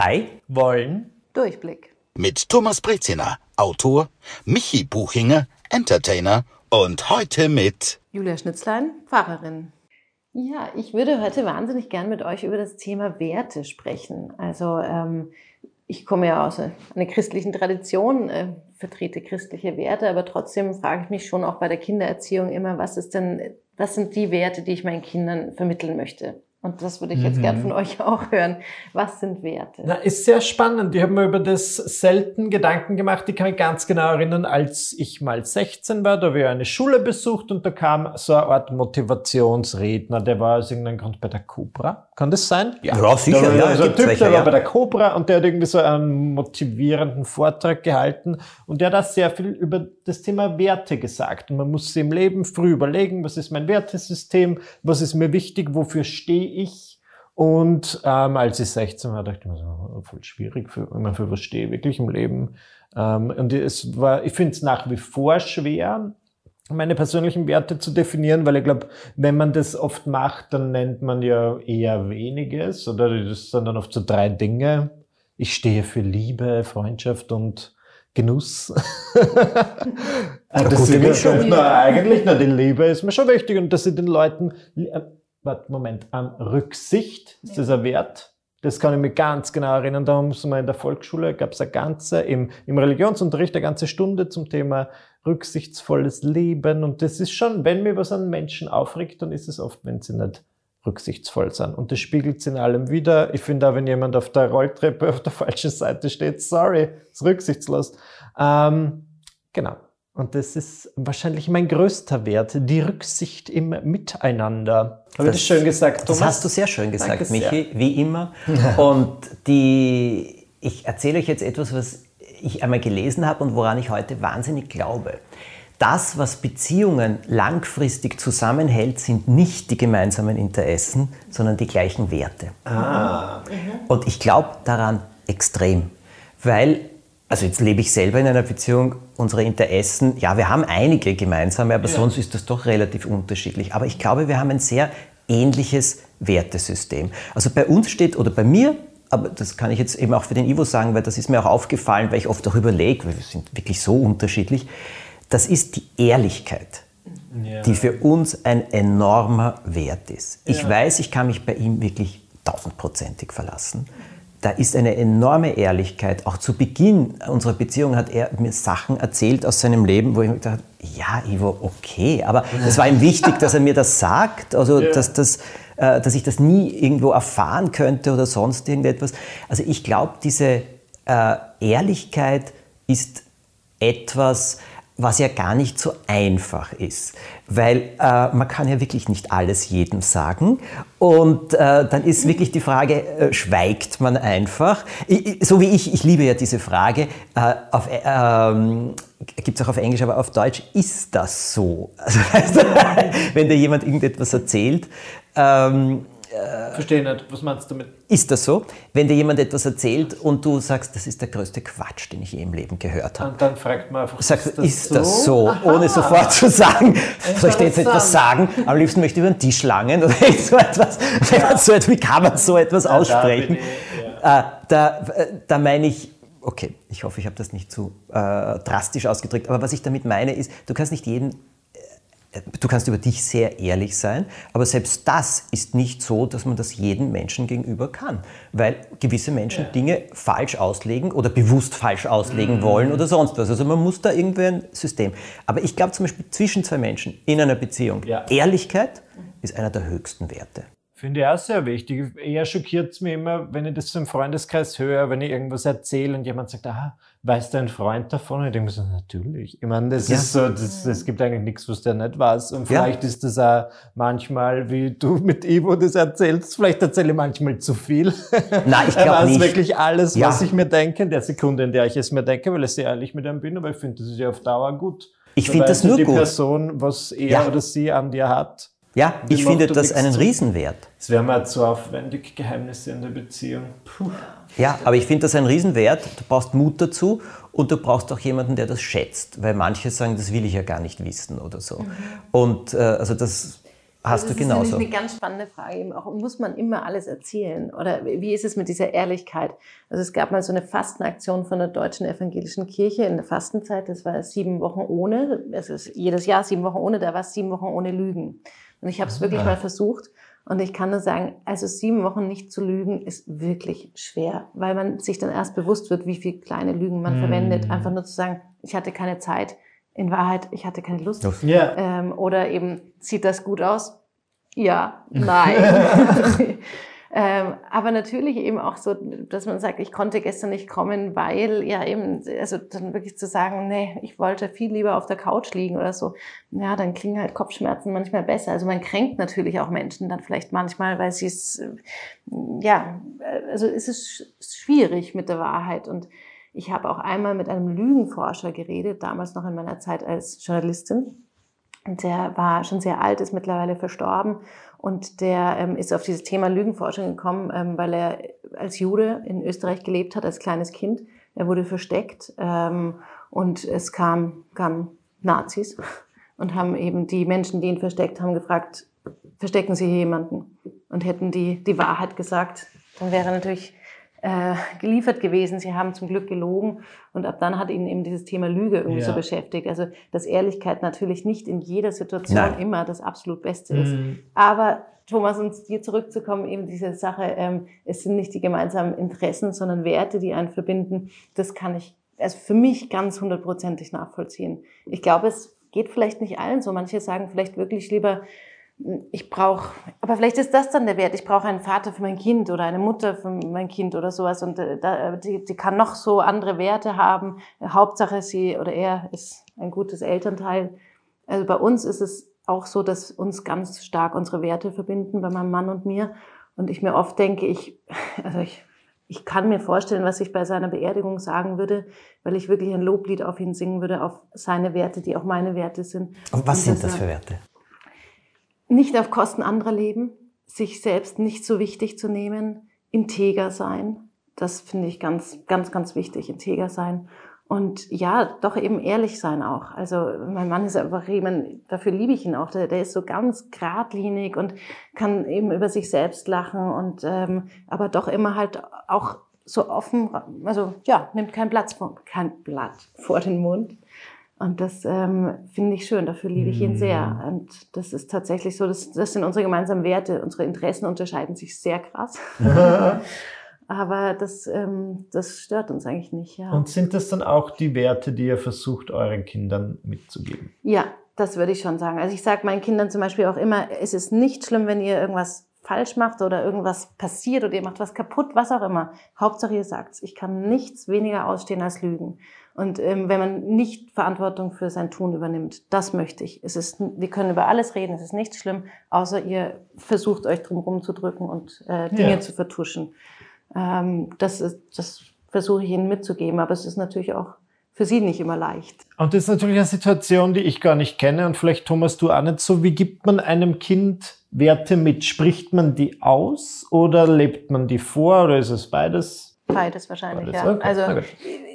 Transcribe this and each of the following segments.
drei wollen Durchblick. Mit Thomas Breziner, Autor, Michi Buchinger, Entertainer und heute mit Julia Schnitzlein, Pfarrerin. Ja, ich würde heute wahnsinnig gern mit euch über das Thema Werte sprechen. Also ähm, ich komme ja aus einer christlichen Tradition, äh, vertrete christliche Werte, aber trotzdem frage ich mich schon auch bei der Kindererziehung immer, was ist denn, was sind die Werte, die ich meinen Kindern vermitteln möchte? Und das würde ich jetzt mhm. gern von euch auch hören. Was sind Werte? Na, ist sehr spannend. Ich habe mir über das selten Gedanken gemacht. Ich kann mich ganz genau erinnern, als ich mal 16 war, da habe ich eine Schule besucht und da kam so eine Art Motivationsredner, der war aus irgendeinem Grund bei der Cobra. Kann das sein? Ja, ja sicher. Da war ja, so ein Typ, welche, der war bei der Cobra und der hat irgendwie so einen motivierenden Vortrag gehalten und der hat da sehr viel über das Thema Werte gesagt. Und man muss sich im Leben früh überlegen, was ist mein Wertesystem, was ist mir wichtig, wofür stehe ich. Und ähm, als ich 16 war, dachte ich mir so, oh, voll schwierig, für, immer für was stehe ich wirklich im Leben. Ähm, und es war, ich finde es nach wie vor schwer, meine persönlichen Werte zu definieren, weil ich glaube, wenn man das oft macht, dann nennt man ja eher weniges oder das sind dann oft so drei Dinge. Ich stehe für Liebe, Freundschaft und Genuss. das ist mir schon, na, eigentlich, na, die Liebe ist mir schon wichtig und dass sie den Leuten, äh, warte, Moment, ähm, Rücksicht, ist das ein Wert? Das kann ich mich ganz genau erinnern. Da haben wir in der Volksschule, gab es eine ganze, im, im Religionsunterricht eine ganze Stunde zum Thema rücksichtsvolles Leben. Und das ist schon, wenn mir was an Menschen aufregt, dann ist es oft, wenn sie nicht rücksichtsvoll sind. Und das spiegelt sich in allem wieder. Ich finde auch, wenn jemand auf der Rolltreppe auf der falschen Seite steht, sorry, ist rücksichtslos. Ähm, genau. Und das ist wahrscheinlich mein größter Wert, die Rücksicht im Miteinander. Habe ich das schön gesagt, Thomas? Das hast du sehr schön gesagt, Danke Michi, sehr. wie immer. Und die, ich erzähle euch jetzt etwas, was ich einmal gelesen habe und woran ich heute wahnsinnig glaube. Das, was Beziehungen langfristig zusammenhält, sind nicht die gemeinsamen Interessen, sondern die gleichen Werte. Ah. Und ich glaube daran extrem, weil, also jetzt lebe ich selber in einer Beziehung, unsere Interessen, ja, wir haben einige gemeinsame, aber ja. sonst ist das doch relativ unterschiedlich. Aber ich glaube, wir haben ein sehr ähnliches Wertesystem. Also bei uns steht, oder bei mir aber das kann ich jetzt eben auch für den Ivo sagen, weil das ist mir auch aufgefallen, weil ich oft auch überlege, weil wir sind wirklich so unterschiedlich. Das ist die Ehrlichkeit, ja. die für uns ein enormer Wert ist. Ich ja. weiß, ich kann mich bei ihm wirklich tausendprozentig verlassen. Da ist eine enorme Ehrlichkeit. Auch zu Beginn unserer Beziehung hat er mir Sachen erzählt aus seinem Leben, wo ich mir gedacht habe, ja, Ivo, okay. Aber es war ihm wichtig, dass er mir das sagt. Also, ja. dass das äh, dass ich das nie irgendwo erfahren könnte oder sonst irgendetwas. Also ich glaube, diese äh, Ehrlichkeit ist etwas, was ja gar nicht so einfach ist, weil äh, man kann ja wirklich nicht alles jedem sagen und äh, dann ist wirklich die Frage, äh, schweigt man einfach? Ich, so wie ich, ich liebe ja diese Frage, äh, auf, ähm, gibt es auch auf Englisch, aber auf Deutsch, ist das so? Also, wenn dir jemand irgendetwas erzählt, ähm, äh, Verstehe nicht, was meinst du damit? Ist das so? Wenn dir jemand etwas erzählt und du sagst, das ist der größte Quatsch, den ich je im Leben gehört habe. Und dann fragt man einfach, Sagst, ist das ist so? Das so? Ohne sofort zu sagen, soll ich dir jetzt etwas sagen? Am liebsten möchte ich über den Tisch langen oder so etwas. Ja. So, wie kann man so etwas aussprechen? Ja, da, äh, da, äh, da meine ich, okay, ich hoffe, ich habe das nicht zu äh, drastisch ausgedrückt, aber was ich damit meine ist, du kannst nicht jeden Du kannst über dich sehr ehrlich sein, aber selbst das ist nicht so, dass man das jedem Menschen gegenüber kann, weil gewisse Menschen ja. Dinge falsch auslegen oder bewusst falsch auslegen mhm. wollen oder sonst was. Also man muss da irgendwie ein System. Aber ich glaube zum Beispiel zwischen zwei Menschen in einer Beziehung, ja. Ehrlichkeit ist einer der höchsten Werte. Finde ich auch sehr wichtig. Eher schockiert es mich immer, wenn ich das im Freundeskreis höre, wenn ich irgendwas erzähle und jemand sagt, ah, weißt du ein Freund davon? Und ich denke mir so, natürlich. Ich meine, das ja. ist so, das, es gibt eigentlich nichts, was der nicht weiß. Und vielleicht ja. ist das auch manchmal, wie du mit Ivo das erzählst, vielleicht erzähle ich manchmal zu viel. Nein, ich glaube nicht. wirklich alles, ja. was ich mir denke, in der Sekunde, in der ich es mir denke, weil ich sehr ehrlich mit ihm bin, aber ich finde, das ist ja auf Dauer gut. Ich finde das nur die gut. Die Person, was er oder sie an dir hat, ja, ich finde das einen Riesenwert. Es wäre mal zu aufwendig, Geheimnisse in der Beziehung. Puh. Ja, aber ich finde das einen Riesenwert. Du brauchst Mut dazu und du brauchst auch jemanden, der das schätzt, weil manche sagen, das will ich ja gar nicht wissen oder so. Mhm. Und äh, also das hast also du genauso. Das ist eine ganz spannende Frage. Eben auch, muss man immer alles erzählen? Oder wie ist es mit dieser Ehrlichkeit? Also es gab mal so eine Fastenaktion von der Deutschen Evangelischen Kirche in der Fastenzeit. Das war sieben Wochen ohne. Es ist jedes Jahr sieben Wochen ohne. Da war es sieben Wochen ohne Lügen. Und ich habe es wirklich mal versucht. Und ich kann nur sagen, also sieben Wochen nicht zu lügen ist wirklich schwer, weil man sich dann erst bewusst wird, wie viele kleine Lügen man mm. verwendet. Einfach nur zu sagen, ich hatte keine Zeit in Wahrheit, ich hatte keine Lust. Yeah. Ähm, oder eben, sieht das gut aus? Ja, nein. ähm, aber natürlich eben auch so, dass man sagt, ich konnte gestern nicht kommen, weil ja eben, also dann wirklich zu sagen, nee, ich wollte viel lieber auf der Couch liegen oder so. Ja, dann klingen halt Kopfschmerzen manchmal besser. Also man kränkt natürlich auch Menschen dann vielleicht manchmal, weil sie es, ja, also es ist schwierig mit der Wahrheit und ich habe auch einmal mit einem Lügenforscher geredet, damals noch in meiner Zeit als Journalistin. Der war schon sehr alt, ist mittlerweile verstorben. Und der ähm, ist auf dieses Thema Lügenforschung gekommen, ähm, weil er als Jude in Österreich gelebt hat, als kleines Kind. Er wurde versteckt ähm, und es kam, kamen Nazis und haben eben die Menschen, die ihn versteckt haben, gefragt, verstecken Sie hier jemanden? Und hätten die die Wahrheit gesagt, dann wäre natürlich äh, geliefert gewesen. Sie haben zum Glück gelogen und ab dann hat ihn eben dieses Thema Lüge irgendwie ja. so beschäftigt. Also dass Ehrlichkeit natürlich nicht in jeder Situation Nein. immer das absolut Beste ist. Mhm. Aber Thomas, um dir zurückzukommen, eben diese Sache, ähm, es sind nicht die gemeinsamen Interessen, sondern Werte, die einen verbinden. Das kann ich also für mich ganz hundertprozentig nachvollziehen. Ich glaube, es geht vielleicht nicht allen so. Manche sagen vielleicht wirklich lieber, ich brauche, aber vielleicht ist das dann der Wert. Ich brauche einen Vater für mein Kind oder eine Mutter für mein Kind oder sowas. Und äh, da, die, die kann noch so andere Werte haben. Hauptsache sie oder er ist ein gutes Elternteil. Also bei uns ist es auch so, dass uns ganz stark unsere Werte verbinden, bei meinem Mann und mir. Und ich mir oft denke, ich, also ich, ich kann mir vorstellen, was ich bei seiner Beerdigung sagen würde, weil ich wirklich ein Loblied auf ihn singen würde, auf seine Werte, die auch meine Werte sind. Und was und sind das für Werte? Nicht auf Kosten anderer leben, sich selbst nicht so wichtig zu nehmen, integer sein. Das finde ich ganz, ganz, ganz wichtig, integer sein. Und ja, doch eben ehrlich sein auch. Also mein Mann ist einfach eben, dafür liebe ich ihn auch. Der, der ist so ganz geradlinig und kann eben über sich selbst lachen und ähm, aber doch immer halt auch so offen, also ja, nimmt kein Platz kein Blatt vor den Mund. Und das ähm, finde ich schön, dafür liebe ich ihn sehr. Mhm. Und das ist tatsächlich so, das, das sind unsere gemeinsamen Werte. Unsere Interessen unterscheiden sich sehr krass. Aber das, ähm, das stört uns eigentlich nicht. Ja. Und sind das dann auch die Werte, die ihr versucht, euren Kindern mitzugeben? Ja, das würde ich schon sagen. Also ich sage meinen Kindern zum Beispiel auch immer, es ist nicht schlimm, wenn ihr irgendwas falsch macht oder irgendwas passiert oder ihr macht was kaputt, was auch immer. Hauptsache ihr sagt's. Ich kann nichts weniger ausstehen als Lügen. Und ähm, wenn man nicht Verantwortung für sein Tun übernimmt, das möchte ich. Es ist, wir können über alles reden, es ist nicht schlimm, außer ihr versucht euch drum rumzudrücken und äh, Dinge ja. zu vertuschen. Ähm, das ist, das versuche ich ihnen mitzugeben, aber es ist natürlich auch für sie nicht immer leicht. Und das ist natürlich eine Situation, die ich gar nicht kenne und vielleicht Thomas du auch nicht so. Wie gibt man einem Kind Werte mit? Spricht man die aus oder lebt man die vor oder ist es beides? Beides wahrscheinlich, Beides. ja. Okay.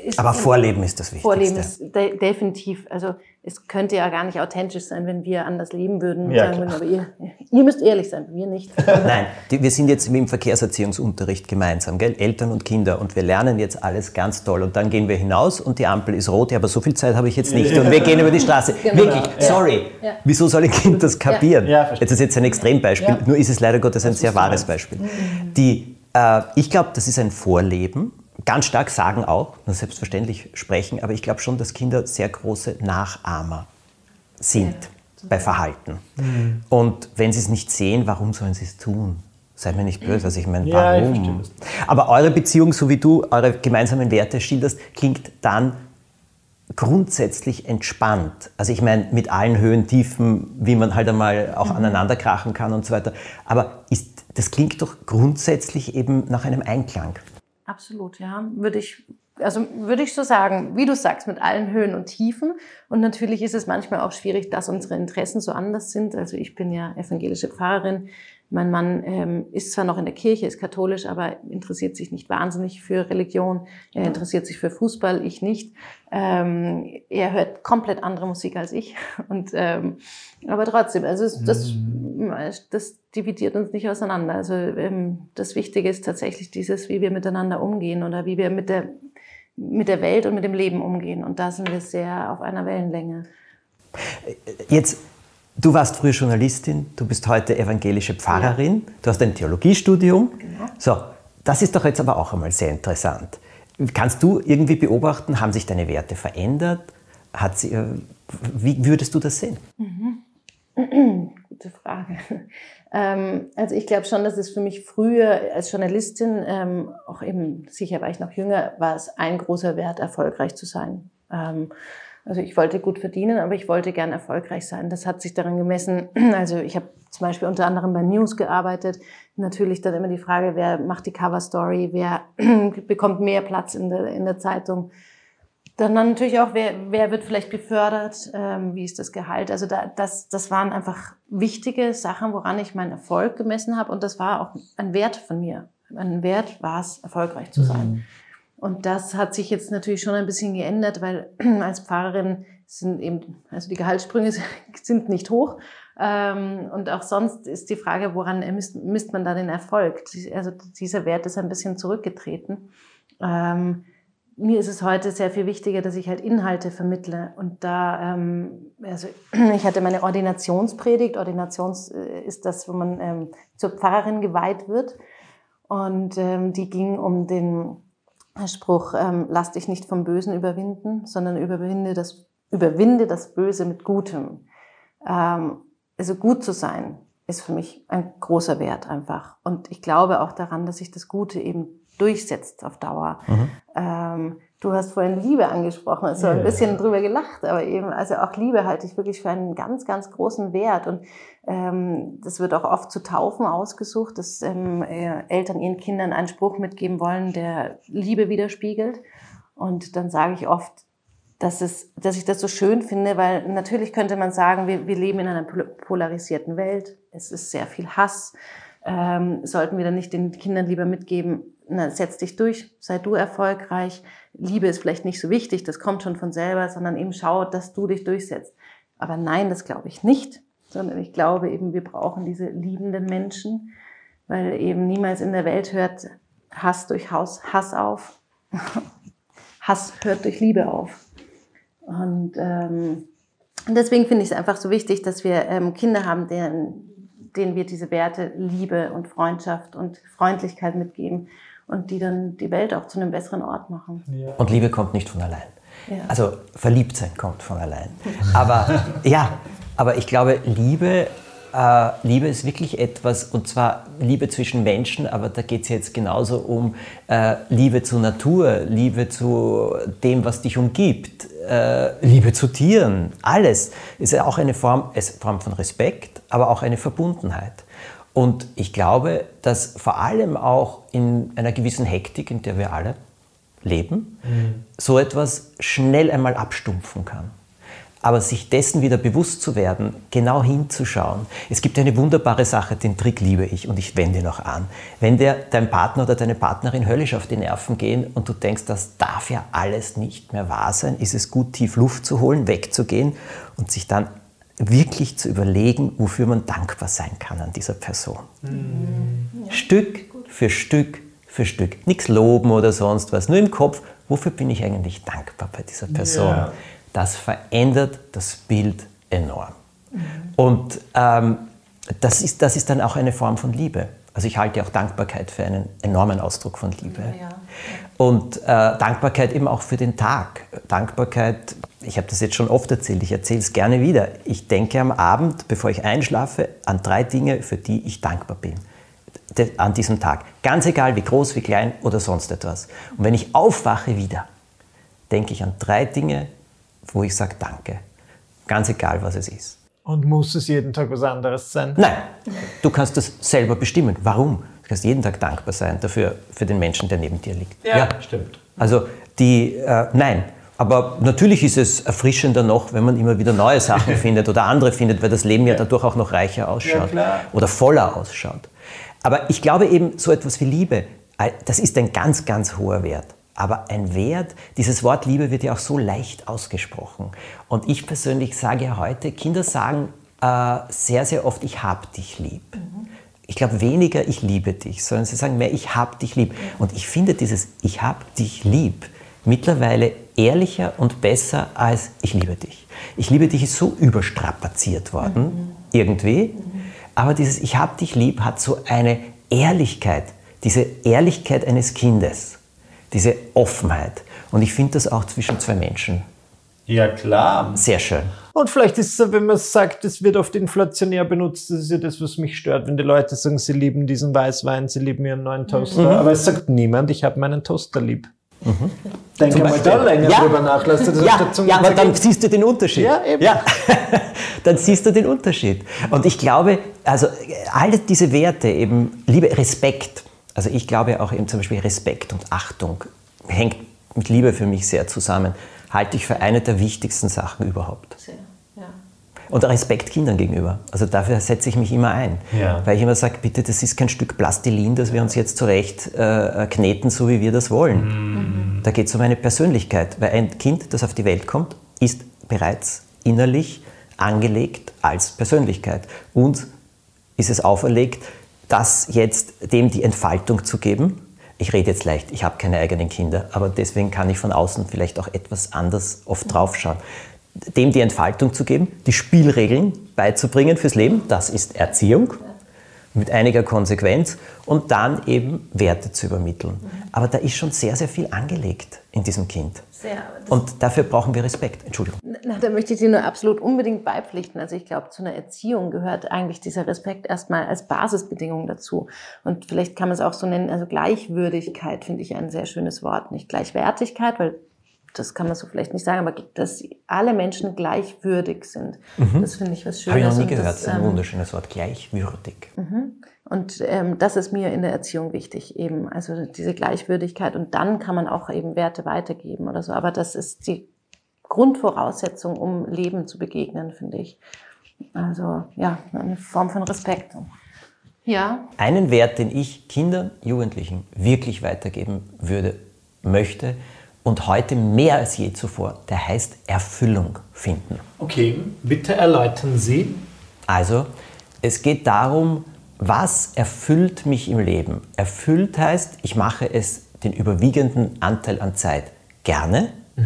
Also, Aber Vorleben ist das Wichtigste. Vorleben ist de definitiv. Also es könnte ja gar nicht authentisch sein, wenn wir anders leben würden. Ja, sagen würden, aber ihr, ihr müsst ehrlich sein, wir nicht. Nein, die, wir sind jetzt im Verkehrserziehungsunterricht gemeinsam, gell? Eltern und Kinder. Und wir lernen jetzt alles ganz toll. Und dann gehen wir hinaus und die Ampel ist rot. Ja, aber so viel Zeit habe ich jetzt nicht. Und wir gehen über die Straße. Genau. Wirklich, sorry. Ja. Wieso soll ein Kind das kapieren? Ja. jetzt ist jetzt ein Extrembeispiel. Nur ist es leider Gottes ein sehr wahres Beispiel. Die äh, ich glaube, das ist ein Vorleben. Ganz stark sagen auch, selbstverständlich sprechen, aber ich glaube schon, dass Kinder sehr große Nachahmer sind ja. bei Verhalten. Mhm. Und wenn sie es nicht sehen, warum sollen sie es tun? Seid mir nicht böse, also ich meine, warum? Ja, ich aber eure Beziehung, so wie du eure gemeinsamen Werte schilderst, klingt dann grundsätzlich entspannt. Also ich meine, mit allen Höhen, Tiefen, wie man halt einmal auch mhm. aneinander krachen kann und so weiter. Aber ist das klingt doch grundsätzlich eben nach einem Einklang. Absolut, ja. Würde ich, also würde ich so sagen, wie du sagst, mit allen Höhen und Tiefen. Und natürlich ist es manchmal auch schwierig, dass unsere Interessen so anders sind. Also ich bin ja evangelische Pfarrerin. Mein Mann ähm, ist zwar noch in der Kirche, ist katholisch, aber interessiert sich nicht wahnsinnig für Religion. Er interessiert sich für Fußball, ich nicht. Ähm, er hört komplett andere Musik als ich. Und, ähm, aber trotzdem, also das, mhm. das dividiert uns nicht auseinander. Also ähm, das Wichtige ist tatsächlich dieses, wie wir miteinander umgehen oder wie wir mit der, mit der Welt und mit dem Leben umgehen. Und da sind wir sehr auf einer Wellenlänge. Jetzt Du warst früher Journalistin, du bist heute evangelische Pfarrerin, ja. du hast ein Theologiestudium. Genau. So, das ist doch jetzt aber auch einmal sehr interessant. Kannst du irgendwie beobachten, haben sich deine Werte verändert? Hat sie, äh, wie würdest du das sehen? Mhm. Gute Frage. Ähm, also ich glaube schon, dass es für mich früher als Journalistin, ähm, auch eben sicher war ich noch jünger, war es ein großer Wert, erfolgreich zu sein. Ähm, also ich wollte gut verdienen, aber ich wollte gern erfolgreich sein. Das hat sich daran gemessen. Also ich habe zum Beispiel unter anderem bei News gearbeitet. Natürlich dann immer die Frage, wer macht die Cover Story, wer bekommt mehr Platz in der, in der Zeitung. Dann, dann natürlich auch, wer, wer wird vielleicht befördert, ähm, wie ist das Gehalt. Also da, das, das waren einfach wichtige Sachen, woran ich meinen Erfolg gemessen habe. Und das war auch ein Wert von mir. Ein Wert war es, erfolgreich zu sein. Mhm. Und das hat sich jetzt natürlich schon ein bisschen geändert, weil als Pfarrerin sind eben, also die Gehaltssprünge sind nicht hoch. Ähm, und auch sonst ist die Frage, woran misst, misst man da den Erfolg? Also dieser Wert ist ein bisschen zurückgetreten. Ähm, mir ist es heute sehr viel wichtiger, dass ich halt Inhalte vermittle. Und da, ähm, also ich hatte meine Ordinationspredigt. Ordinations äh, ist das, wo man zur Pfarrerin geweiht wird. Und die ging um den Spruch, ähm, lass dich nicht vom Bösen überwinden, sondern überwinde das, überwinde das Böse mit Gutem. Ähm, also gut zu sein ist für mich ein großer Wert einfach. Und ich glaube auch daran, dass sich das Gute eben durchsetzt auf Dauer. Mhm. Ähm, Du hast vorhin Liebe angesprochen, also ein bisschen drüber gelacht, aber eben, also auch Liebe halte ich wirklich für einen ganz, ganz großen Wert. Und ähm, das wird auch oft zu Taufen ausgesucht, dass ähm, äh, Eltern ihren Kindern einen Spruch mitgeben wollen, der Liebe widerspiegelt. Und dann sage ich oft, dass, es, dass ich das so schön finde, weil natürlich könnte man sagen, wir, wir leben in einer polarisierten Welt, es ist sehr viel Hass. Ähm, sollten wir dann nicht den Kindern lieber mitgeben, na, setz dich durch, sei du erfolgreich. Liebe ist vielleicht nicht so wichtig, das kommt schon von selber, sondern eben schau, dass du dich durchsetzt. Aber nein, das glaube ich nicht, sondern ich glaube eben, wir brauchen diese liebenden Menschen, weil eben niemals in der Welt hört Hass durch Haus, Hass auf. Hass hört durch Liebe auf. Und ähm, deswegen finde ich es einfach so wichtig, dass wir ähm, Kinder haben, denen, denen wir diese Werte Liebe und Freundschaft und Freundlichkeit mitgeben und die dann die Welt auch zu einem besseren Ort machen. Ja. Und Liebe kommt nicht von allein. Ja. Also verliebt sein kommt von allein. Aber ja, aber ich glaube, Liebe, äh, Liebe ist wirklich etwas, und zwar Liebe zwischen Menschen, aber da geht es jetzt genauso um äh, Liebe zur Natur, Liebe zu dem, was dich umgibt, äh, Liebe zu Tieren, alles. Ist ja auch eine Form, eine Form von Respekt, aber auch eine Verbundenheit. Und ich glaube, dass vor allem auch in einer gewissen Hektik, in der wir alle leben, mhm. so etwas schnell einmal abstumpfen kann. Aber sich dessen wieder bewusst zu werden, genau hinzuschauen. Es gibt eine wunderbare Sache, den Trick liebe ich und ich wende noch an. Wenn der, dein Partner oder deine Partnerin höllisch auf die Nerven gehen und du denkst, das darf ja alles nicht mehr wahr sein, ist es gut, tief Luft zu holen, wegzugehen und sich dann wirklich zu überlegen, wofür man dankbar sein kann an dieser Person. Mhm. Stück für Stück für Stück. Nichts loben oder sonst was, nur im Kopf, wofür bin ich eigentlich dankbar bei dieser Person. Ja. Das verändert das Bild enorm. Mhm. Und ähm, das, ist, das ist dann auch eine Form von Liebe. Also ich halte auch Dankbarkeit für einen enormen Ausdruck von Liebe. Ja, ja. Und äh, Dankbarkeit eben auch für den Tag. Dankbarkeit, ich habe das jetzt schon oft erzählt, ich erzähle es gerne wieder. Ich denke am Abend, bevor ich einschlafe, an drei Dinge, für die ich dankbar bin. An diesem Tag. Ganz egal, wie groß, wie klein oder sonst etwas. Und wenn ich aufwache wieder, denke ich an drei Dinge, wo ich sage Danke. Ganz egal, was es ist. Und muss es jeden Tag was anderes sein? Nein, du kannst das selber bestimmen. Warum? Du kannst jeden Tag dankbar sein dafür, für den Menschen, der neben dir liegt. Ja, ja. stimmt. Also die, äh, nein. Aber natürlich ist es erfrischender noch, wenn man immer wieder neue Sachen findet oder andere findet, weil das Leben ja, dadurch auch noch reicher ausschaut ja, oder voller ausschaut. Aber ich glaube eben, so etwas wie Liebe, das ist ein ganz, ganz hoher Wert. Aber ein Wert, dieses Wort Liebe wird ja auch so leicht ausgesprochen. Und ich persönlich sage ja heute, Kinder sagen äh, sehr, sehr oft, ich hab dich lieb. Mhm. Ich glaube weniger, ich liebe dich, sondern sie sagen mehr, ich hab dich lieb. Und ich finde dieses Ich hab dich lieb mittlerweile ehrlicher und besser als ich liebe dich. Ich liebe dich ist so überstrapaziert worden, mhm. irgendwie. Mhm. Aber dieses Ich hab dich lieb hat so eine Ehrlichkeit, diese Ehrlichkeit eines Kindes, diese Offenheit. Und ich finde das auch zwischen zwei Menschen. Ja, klar. Sehr schön. Und vielleicht ist es so, wenn man sagt, es wird oft inflationär benutzt, das ist ja das, was mich stört, wenn die Leute sagen, sie lieben diesen Weißwein, sie lieben ihren neuen Toaster. Mhm. Aber es sagt niemand, ich habe meinen Toaster lieb. Mhm. Denke mal da länger ja. drüber nach. Lass das ja, ja aber dann siehst du den Unterschied. Ja, eben. Ja. dann siehst du den Unterschied. Und ich glaube, also alle diese Werte, eben Liebe, Respekt, also ich glaube auch eben zum Beispiel Respekt und Achtung hängt mit Liebe für mich sehr zusammen, halte ich für eine der wichtigsten Sachen überhaupt. Sehr. Und Respekt Kindern gegenüber. Also dafür setze ich mich immer ein. Ja. Weil ich immer sage, bitte, das ist kein Stück Plastilin, das wir uns jetzt zurecht äh, kneten, so wie wir das wollen. Mhm. Da geht es um eine Persönlichkeit. Weil ein Kind, das auf die Welt kommt, ist bereits innerlich angelegt als Persönlichkeit. Und ist es auferlegt, das jetzt dem die Entfaltung zu geben. Ich rede jetzt leicht, ich habe keine eigenen Kinder, aber deswegen kann ich von außen vielleicht auch etwas anders oft draufschauen dem die Entfaltung zu geben, die Spielregeln beizubringen fürs Leben, das ist Erziehung mit einiger Konsequenz und dann eben Werte zu übermitteln. Aber da ist schon sehr, sehr viel angelegt in diesem Kind. Sehr, und dafür brauchen wir Respekt. Entschuldigung. Na, da möchte ich dir nur absolut unbedingt beipflichten. Also ich glaube, zu einer Erziehung gehört eigentlich dieser Respekt erstmal als Basisbedingung dazu. Und vielleicht kann man es auch so nennen, also Gleichwürdigkeit finde ich ein sehr schönes Wort. Nicht Gleichwertigkeit, weil das kann man so vielleicht nicht sagen, aber dass alle Menschen gleichwürdig sind. Mhm. Das finde ich was Schönes. Habe ich noch nie gehört, das ist ein ähm, wunderschönes Wort, gleichwürdig. Mhm. Und ähm, das ist mir in der Erziehung wichtig, eben, also diese Gleichwürdigkeit. Und dann kann man auch eben Werte weitergeben oder so. Aber das ist die Grundvoraussetzung, um Leben zu begegnen, finde ich. Also ja, eine Form von Respekt. Ja. Einen Wert, den ich Kindern, Jugendlichen wirklich weitergeben würde, möchte, und heute mehr als je zuvor. Der heißt Erfüllung finden. Okay, bitte erläutern Sie. Also, es geht darum, was erfüllt mich im Leben. Erfüllt heißt, ich mache es den überwiegenden Anteil an Zeit gerne. Mhm.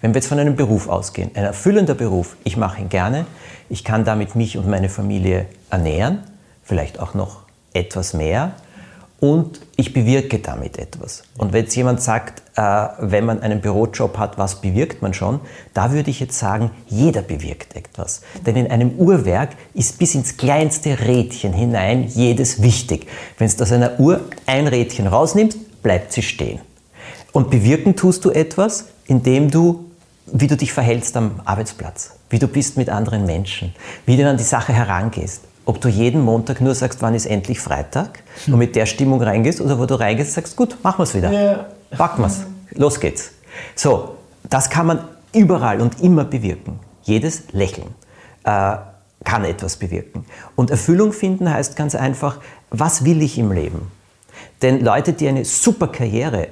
Wenn wir jetzt von einem Beruf ausgehen, ein erfüllender Beruf, ich mache ihn gerne, ich kann damit mich und meine Familie ernähren, vielleicht auch noch etwas mehr und ich bewirke damit etwas. Und wenn jetzt jemand sagt, äh, wenn man einen Bürojob hat, was bewirkt man schon, da würde ich jetzt sagen, jeder bewirkt etwas. Denn in einem Uhrwerk ist bis ins kleinste Rädchen hinein jedes wichtig. Wenn du aus einer Uhr ein Rädchen rausnimmst, bleibt sie stehen. Und bewirken tust du etwas, indem du, wie du dich verhältst am Arbeitsplatz, wie du bist mit anderen Menschen, wie du an die Sache herangehst ob du jeden Montag nur sagst, wann ist endlich Freitag und mit der Stimmung reingehst oder wo du reingehst, sagst, gut, machen wir es wieder. Ja. Packen wir es. Los geht's. So, das kann man überall und immer bewirken. Jedes Lächeln äh, kann etwas bewirken. Und Erfüllung finden heißt ganz einfach, was will ich im Leben? Denn Leute, die eine super Karriere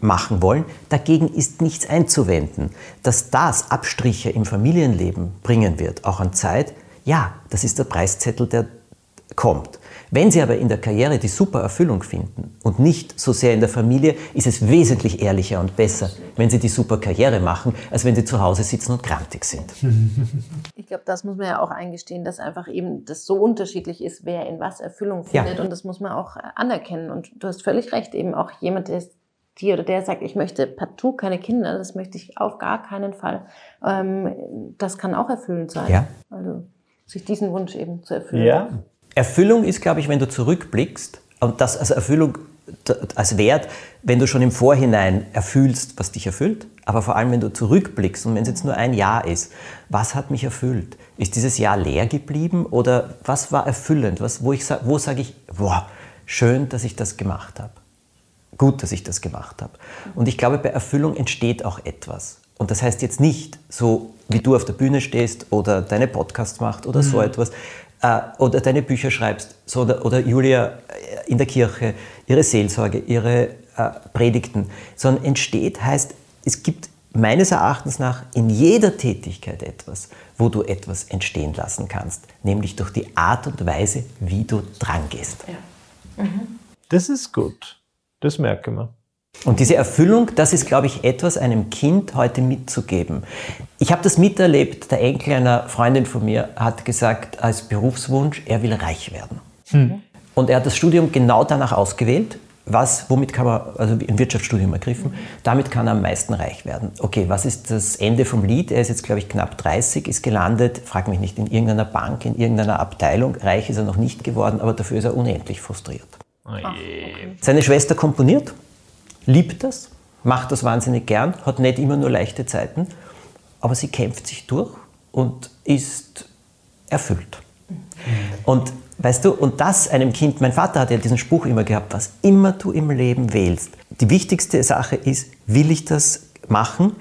machen wollen, dagegen ist nichts einzuwenden. Dass das Abstriche im Familienleben bringen wird, auch an Zeit, ja, das ist der Preiszettel, der kommt. Wenn Sie aber in der Karriere die super Erfüllung finden und nicht so sehr in der Familie, ist es wesentlich ehrlicher und besser, wenn Sie die super Karriere machen, als wenn Sie zu Hause sitzen und krantig sind. Ich glaube, das muss man ja auch eingestehen, dass einfach eben das so unterschiedlich ist, wer in was Erfüllung findet. Ja. Und das muss man auch anerkennen. Und du hast völlig recht, eben auch jemand, der die oder der sagt, ich möchte partout keine Kinder, das möchte ich auf gar keinen Fall. Ähm, das kann auch erfüllend sein. Ja. Also sich diesen Wunsch eben zu erfüllen. Ja. Erfüllung ist, glaube ich, wenn du zurückblickst, und das als Erfüllung als Wert, wenn du schon im Vorhinein erfüllst, was dich erfüllt, aber vor allem, wenn du zurückblickst und wenn es jetzt nur ein Jahr ist, was hat mich erfüllt? Ist dieses Jahr leer geblieben oder was war erfüllend? Was, wo, ich, wo sage ich, boah, schön, dass ich das gemacht habe. Gut, dass ich das gemacht habe. Und ich glaube, bei Erfüllung entsteht auch etwas. Und das heißt jetzt nicht so, wie du auf der Bühne stehst oder deine Podcasts machst oder mhm. so etwas äh, oder deine Bücher schreibst so, oder, oder, Julia äh, in der Kirche ihre Seelsorge, ihre äh, Predigten, sondern entsteht heißt, es gibt meines Erachtens nach in jeder Tätigkeit etwas, wo du etwas entstehen lassen kannst, nämlich durch die Art und Weise, wie du dran gehst. Ja. Mhm. Das ist gut. Das merke man. Und diese Erfüllung, das ist, glaube ich, etwas einem Kind heute mitzugeben. Ich habe das miterlebt. Der Enkel einer Freundin von mir hat gesagt, als Berufswunsch, er will reich werden. Hm. Und er hat das Studium genau danach ausgewählt. Was, womit kann man, also ein Wirtschaftsstudium ergriffen, damit kann er am meisten reich werden. Okay, was ist das Ende vom Lied? Er ist jetzt, glaube ich, knapp 30, ist gelandet, frag mich nicht, in irgendeiner Bank, in irgendeiner Abteilung. Reich ist er noch nicht geworden, aber dafür ist er unendlich frustriert. Oh okay. Seine Schwester komponiert, liebt das, macht das wahnsinnig gern, hat nicht immer nur leichte Zeiten, aber sie kämpft sich durch und ist erfüllt. Mhm. Und weißt du, und das einem Kind, mein Vater hat ja diesen Spruch immer gehabt, was immer du im Leben wählst. Die wichtigste Sache ist, will ich das machen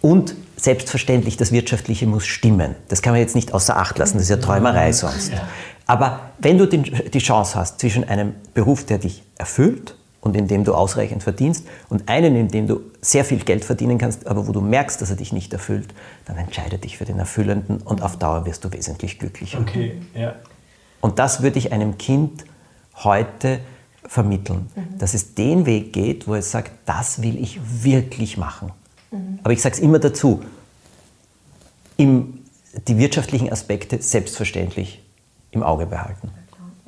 und selbstverständlich, das Wirtschaftliche muss stimmen. Das kann man jetzt nicht außer Acht lassen, das ist ja Träumerei sonst. Aber wenn du die Chance hast zwischen einem Beruf, der dich erfüllt und in dem du ausreichend verdienst und einen, in dem du sehr viel Geld verdienen kannst, aber wo du merkst, dass er dich nicht erfüllt, dann entscheide dich für den Erfüllenden und auf Dauer wirst du wesentlich glücklicher. Okay, ja. Und das würde ich einem Kind heute vermitteln, mhm. dass es den Weg geht, wo es sagt, das will ich wirklich machen. Mhm. Aber ich sage es immer dazu, im, die wirtschaftlichen Aspekte selbstverständlich im Auge behalten.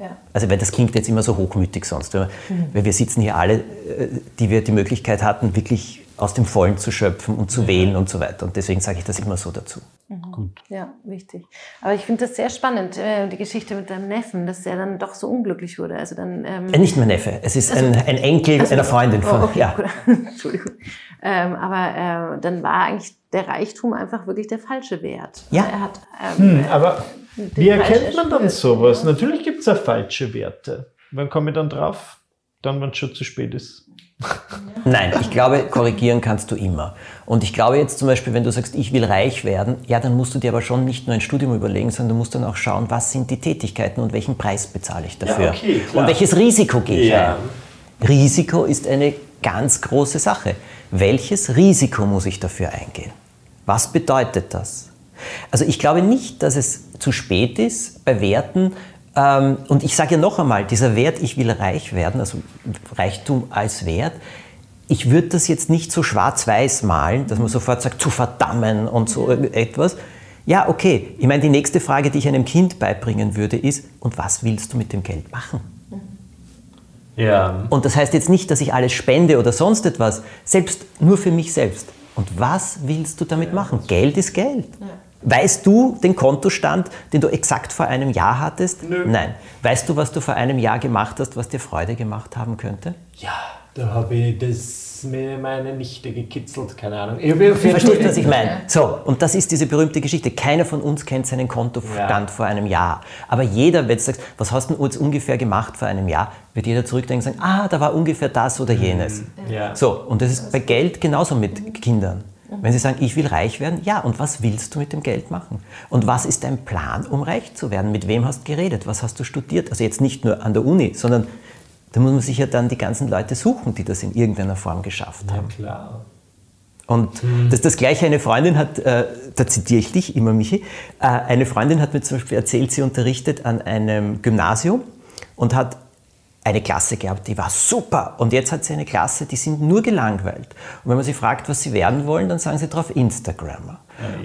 Ja. Also weil das klingt jetzt immer so hochmütig sonst, weil, mhm. weil wir sitzen hier alle, äh, die wir die Möglichkeit hatten, wirklich aus dem Vollen zu schöpfen und zu ja. wählen und so weiter. Und deswegen sage ich das immer so dazu. Mhm. Gut. Ja, wichtig. Aber ich finde das sehr spannend, äh, die Geschichte mit deinem Neffen, dass er dann doch so unglücklich wurde. Also dann, ähm äh, Nicht mein Neffe, es ist also, ein, ein, Enkel also, einer Freundin von. Oh, okay, ja. Entschuldigung. Ähm, aber äh, dann war eigentlich der Reichtum einfach wirklich der falsche Wert. Ja. Er hat, ähm, hm, aber wie erkennt man dann sowas? Ja. Natürlich gibt es ja falsche Werte. Wann komme ich dann drauf? Dann, wenn es schon zu spät ist. Nein, ich glaube, korrigieren kannst du immer. Und ich glaube jetzt zum Beispiel, wenn du sagst, ich will reich werden, ja, dann musst du dir aber schon nicht nur ein Studium überlegen, sondern du musst dann auch schauen, was sind die Tätigkeiten und welchen Preis bezahle ich dafür. Ja, okay, und welches Risiko gehe ich ja. ein. Risiko ist eine ganz große Sache. Welches Risiko muss ich dafür eingehen? Was bedeutet das? Also ich glaube nicht, dass es zu spät ist bei Werten. Ähm, und ich sage ja noch einmal, dieser Wert, ich will reich werden, also Reichtum als Wert, ich würde das jetzt nicht so schwarz-weiß malen, dass man sofort sagt, zu verdammen und so etwas. Ja, okay. Ich meine, die nächste Frage, die ich einem Kind beibringen würde, ist, und was willst du mit dem Geld machen? Ja. Und das heißt jetzt nicht, dass ich alles spende oder sonst etwas, selbst nur für mich selbst. Und was willst du damit machen? Geld ist Geld. Ja. Weißt du den Kontostand, den du exakt vor einem Jahr hattest? Nö. Nein. Weißt du, was du vor einem Jahr gemacht hast, was dir Freude gemacht haben könnte? Ja, da habe ich das mir meine Nichte gekitzelt, keine Ahnung. Ich Verstehst was ich meine? So, und das ist diese berühmte Geschichte. Keiner von uns kennt seinen Kontostand ja. vor einem Jahr. Aber jeder, wenn du sagst, was hast du jetzt ungefähr gemacht vor einem Jahr, wird jeder zurückdenken und sagen, ah, da war ungefähr das oder jenes. Ja. So, und das ist bei Geld genauso mit Kindern. Wenn Sie sagen, ich will reich werden, ja, und was willst du mit dem Geld machen? Und was ist dein Plan, um reich zu werden? Mit wem hast du geredet? Was hast du studiert? Also jetzt nicht nur an der Uni, sondern da muss man sich ja dann die ganzen Leute suchen, die das in irgendeiner Form geschafft haben. Ja, klar. Und hm. das, das Gleiche, eine Freundin hat, äh, da zitiere ich dich immer, Michi, äh, eine Freundin hat mir zum Beispiel erzählt, sie unterrichtet an einem Gymnasium und hat eine Klasse gehabt, die war super. Und jetzt hat sie eine Klasse, die sind nur gelangweilt. Und wenn man sie fragt, was sie werden wollen, dann sagen sie drauf Instagrammer.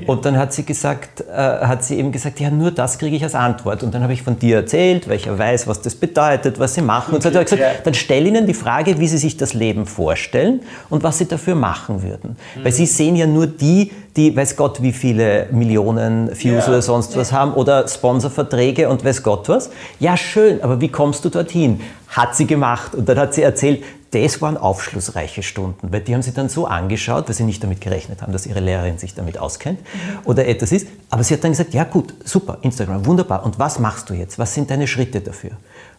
Und dann hat sie gesagt, äh, hat sie eben gesagt, ja, nur das kriege ich als Antwort. Und dann habe ich von dir erzählt, welcher weiß, was das bedeutet, was sie machen. Und so hat er gesagt, ja. dann stell ihnen die Frage, wie sie sich das Leben vorstellen und was sie dafür machen würden. Mhm. Weil sie sehen ja nur die, die weiß Gott wie viele Millionen Views ja. oder sonst was haben oder Sponsorverträge und weiß Gott was. Ja, schön, aber wie kommst du dorthin? Hat sie gemacht. Und dann hat sie erzählt, das waren aufschlussreiche Stunden, weil die haben sie dann so angeschaut, weil sie nicht damit gerechnet haben, dass ihre Lehrerin sich damit auskennt mhm. oder etwas ist. Aber sie hat dann gesagt, ja gut, super, Instagram, wunderbar. Und was machst du jetzt? Was sind deine Schritte dafür?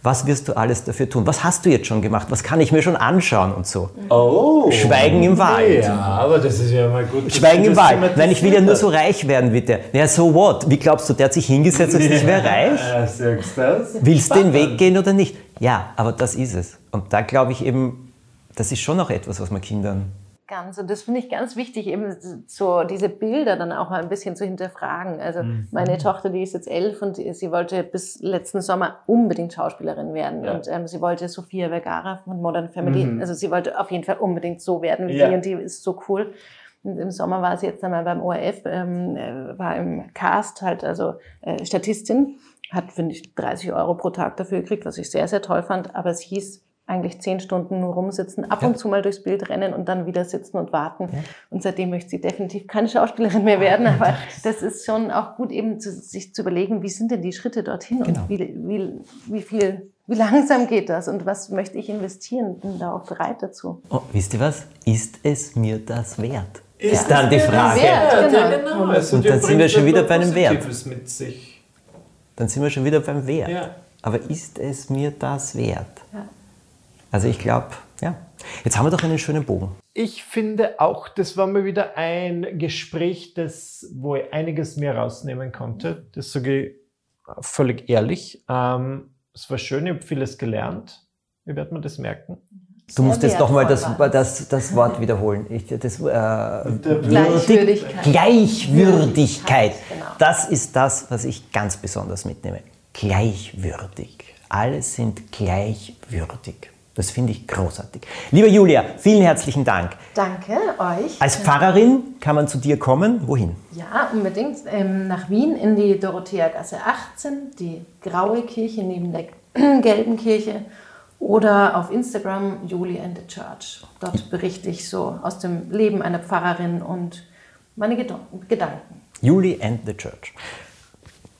Was wirst du alles dafür tun? Was hast du jetzt schon gemacht? Was kann ich mir schon anschauen und so? Oh. Schweigen im Wald. Ja, aber das ist ja mal gut. Schweigen im Wald. Nein, ich will ja nur so reich werden wie der. Ja, so what? Wie glaubst du, der hat sich hingesetzt und gesagt, ich wäre reich? Ja, sagst das? Willst du den Weg gehen oder nicht? Ja, aber das ist es. Und da glaube ich eben, das ist schon noch etwas, was man Kindern Ganz. Und das finde ich ganz wichtig, eben so diese Bilder dann auch mal ein bisschen zu hinterfragen. Also mhm. meine Tochter, die ist jetzt elf und sie wollte bis letzten Sommer unbedingt Schauspielerin werden. Ja. Und ähm, sie wollte Sophia Vergara von Modern Family, mhm. also sie wollte auf jeden Fall unbedingt so werden wie ja. die und die ist so cool. Und im Sommer war sie jetzt einmal beim ORF, ähm, äh, war im Cast halt, also äh, Statistin, hat, finde ich, 30 Euro pro Tag dafür gekriegt, was ich sehr, sehr toll fand. Aber es hieß, eigentlich zehn Stunden nur rumsitzen, ab ja. und zu mal durchs Bild rennen und dann wieder sitzen und warten. Ja. Und seitdem möchte sie definitiv keine Schauspielerin mehr werden. Aber das ist schon auch gut, eben zu, sich zu überlegen, wie sind denn die Schritte dorthin genau. und wie, wie, wie viel wie langsam geht das und was möchte ich investieren? Bin da auch bereit dazu. Oh, wisst ihr was? Ist es mir das wert? Ist, ist dann die Frage. Wert, genau. genau. Also und dann sind wir schon wieder bei einem Wert. Dann sind wir schon wieder beim Wert. Ja. Aber ist es mir das wert? Ja. Also ich glaube, ja. Jetzt haben wir doch einen schönen Bogen. Ich finde auch, das war mal wieder ein Gespräch, das, wo ich einiges mehr rausnehmen konnte. Das sage ich völlig ehrlich. Ähm, es war schön, ich habe vieles gelernt. Wie wird man das merken? Du musst jetzt nochmal das, das, das Wort wiederholen. Ich, das, äh, Gleichwürdigkeit. Gleichwürdigkeit. Genau. Das ist das, was ich ganz besonders mitnehme. Gleichwürdig. Alle sind gleichwürdig. Das finde ich großartig. Liebe Julia, vielen herzlichen Dank. Danke euch. Als Pfarrerin kann man zu dir kommen. Wohin? Ja, unbedingt. Ähm, nach Wien in die Dorotheagasse 18, die graue Kirche neben der gelben Kirche. Oder auf Instagram Julie and the Church. Dort berichte ich so aus dem Leben einer Pfarrerin und meine Gedanken. Julie and the Church.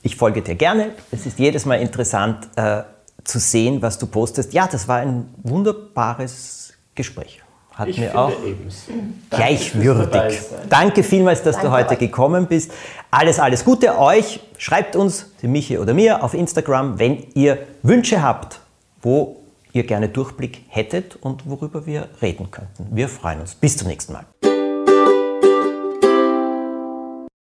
Ich folge dir gerne. Es ist jedes Mal interessant. Äh, zu sehen, was du postest. Ja, das war ein wunderbares Gespräch. Hat ich mir auch ebenso. gleichwürdig. Danke vielmals, dass Danke du heute euch. gekommen bist. Alles, alles Gute euch. Schreibt uns, die Michi oder mir, auf Instagram, wenn ihr Wünsche habt, wo ihr gerne Durchblick hättet und worüber wir reden könnten. Wir freuen uns. Bis zum nächsten Mal.